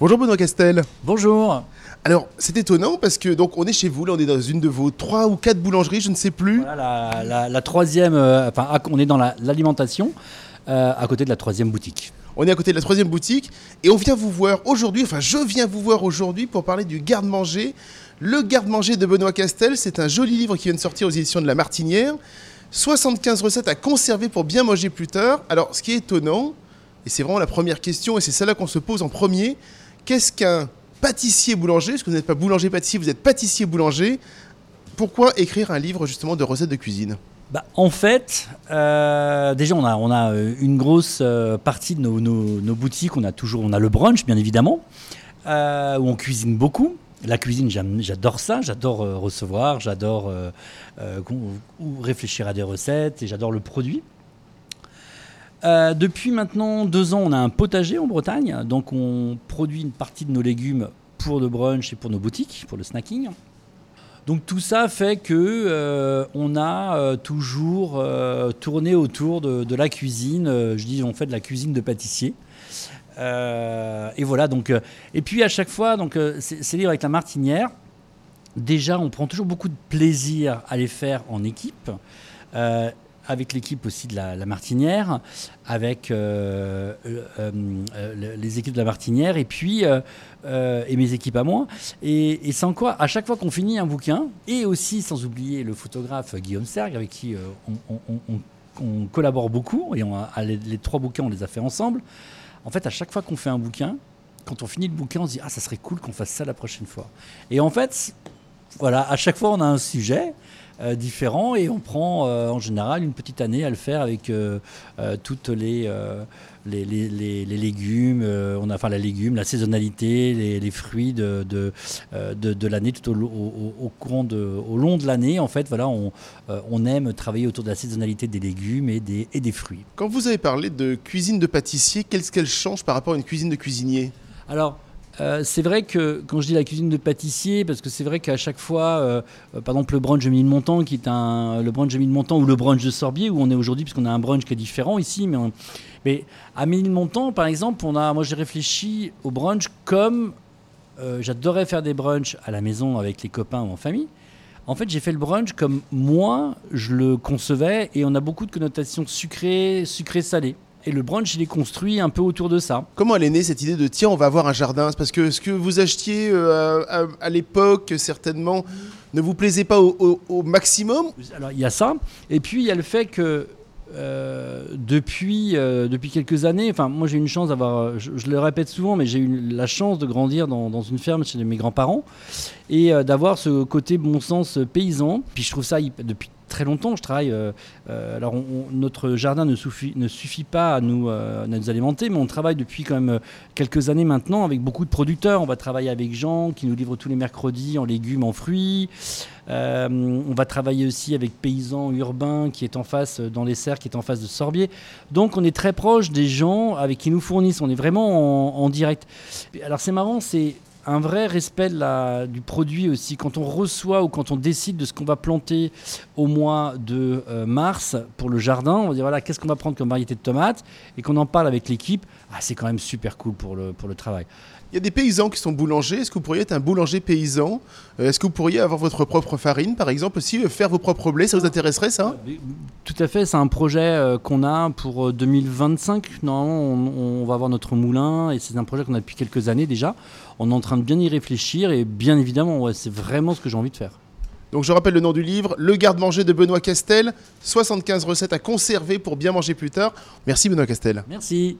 Bonjour Benoît Castel. Bonjour. Alors, c'est étonnant parce que donc on est chez vous, là on est dans une de vos trois ou quatre boulangeries, je ne sais plus. Voilà la, la- la troisième, euh, enfin on est dans la- l'alimentation, euh, à côté de la troisième boutique. On est à côté de la troisième boutique et on vient vous voir aujourd'hui, enfin je viens vous voir aujourd'hui pour parler du garde-manger. Le garde-manger de Benoît Castel, c'est un joli livre qui vient de sortir aux éditions de La Martinière. 75 recettes à conserver pour bien manger plus tard. Alors, ce qui est étonnant, et c'est vraiment la première question, et c'est celle-là qu'on se pose en premier, qu'est-ce qu'un pâtissier boulanger Parce que vous n'êtes pas boulanger pâtissier, vous êtes pâtissier boulanger. Pourquoi écrire un livre justement de recettes de cuisine? Bah, en fait, euh, déjà on a, euh, une grosse euh, partie de nos, boutiques, on a toujours on a le brunch bien évidemment, où on cuisine beaucoup. La cuisine, j'adore ça, j'adore recevoir, j'adore réfléchir à des recettes et j'adore le produit. Euh, depuis maintenant deux ans, on a un potager en Bretagne, donc on produit une partie de nos légumes pour le brunch et pour nos boutiques, pour le snacking. Donc tout ça fait que euh, on a euh, toujours tourné autour de, la cuisine. Je dis on fait de la cuisine de pâtissier. Et voilà donc et puis à chaque fois donc euh, ces ces livres avec la martinière. Déjà on prend toujours beaucoup de plaisir à les faire en équipe. Avec l'équipe aussi de la, Martinière, avec euh, euh, euh, les équipes de la Martinière, et puis et mes équipes à moi. Et, sans quoi, à chaque fois qu'on finit un bouquin, et aussi sans oublier le photographe Guillaume Sergue, avec qui on, collabore beaucoup, et les, les trois bouquins, on les a fait ensemble. En fait, à chaque fois qu'on fait un bouquin, quand on finit le bouquin, on se dit Ah, ça serait cool qu'on fasse ça la prochaine fois. Et en fait, voilà, à chaque fois, on a un sujet. Euh, différent et on prend euh, en général une petite année à le faire avec euh, toutes les, les, les- les- les légumes, on a enfin les légumes, la saisonnalité, les, fruits de, de, de, de l'année tout au, au- au- au courant de, au long de l'année. En fait, voilà, on, on aime travailler autour de la saisonnalité des légumes et des, et des fruits. Quand vous avez parlé de cuisine de pâtissier, qu'est-ce qu'elle change par rapport à une cuisine de cuisinier? Alors, euh, c'est vrai que quand je dis la cuisine de pâtissier, parce que c'est vrai qu'à chaque fois, euh, euh, par exemple le brunch de Montant, qui est un le brunch de Montant ou le brunch de Sorbier, où on est aujourd'hui, puisqu'on a un brunch qui est différent ici, mais, on- mais à par exemple, on a, moi j'ai réfléchi au brunch comme j'adorais faire des brunchs à la maison avec les copains ou en famille. En fait, j'ai fait le brunch comme moi je le concevais, et on a beaucoup de connotations sucrées, sucrées-salées. Et le brunch, il est construit un peu autour de ça. Comment elle est née cette idée de tiens, on va avoir un jardin? Parce que ce que vous achetiez euh, à, à l'époque, certainement, ne vous plaisait pas au, au- au maximum? Alors il y a ça, et puis il y a le fait que euh, depuis, euh, depuis quelques années, enfin moi j'ai eu une chance d'avoir, je, je le répète souvent, mais j'ai eu la chance de grandir dans, dans une ferme chez mes grands-parents et euh, d'avoir ce côté bon sens paysan. Puis je trouve ça depuis très longtemps, je travaille. euh, euh, alors notre jardin ne suffit, ne suffit pas à nous, euh, à nous alimenter, mais on travaille depuis quand même quelques années maintenant avec beaucoup de producteurs. On va travailler avec Jean qui nous livre tous les mercredis en légumes, en fruits. On va travailler aussi avec Paysans Urbains qui est en face, dans les serres, qui est en face de Sorbier. Donc on est très proche des gens avec qui nous fournissent. On est vraiment en, direct. Alors c'est marrant, c'est un vrai respect de la- du produit aussi. Quand on reçoit ou quand on décide de ce qu'on va planter au mois de euh, mars pour le jardin, on va dire voilà, qu'est-ce qu'on va prendre comme variété de tomates? Et qu'on en parle avec l'équipe, ah, c'est quand même super cool pour le, pour le travail. Il y a des paysans qui sont boulangers. Est-ce que vous pourriez être un boulanger paysan? Euh, Est-ce que vous pourriez avoir votre propre farine, par exemple, aussi euh, faire vos propres blés? Ça vous intéresserait, ça? Tout à fait, c'est un projet qu'on a pour euh, 2025. Normalement, on, on va avoir notre moulin et c'est un projet qu'on a depuis quelques années déjà. On est en train de bien y réfléchir et bien évidemment, ouais, c'est vraiment ce que j'ai envie de faire. Donc je rappelle le nom du livre, Le garde-manger de Benoît Castel. 75 recettes à conserver pour bien manger plus tard. Merci Benoît Castel. Merci.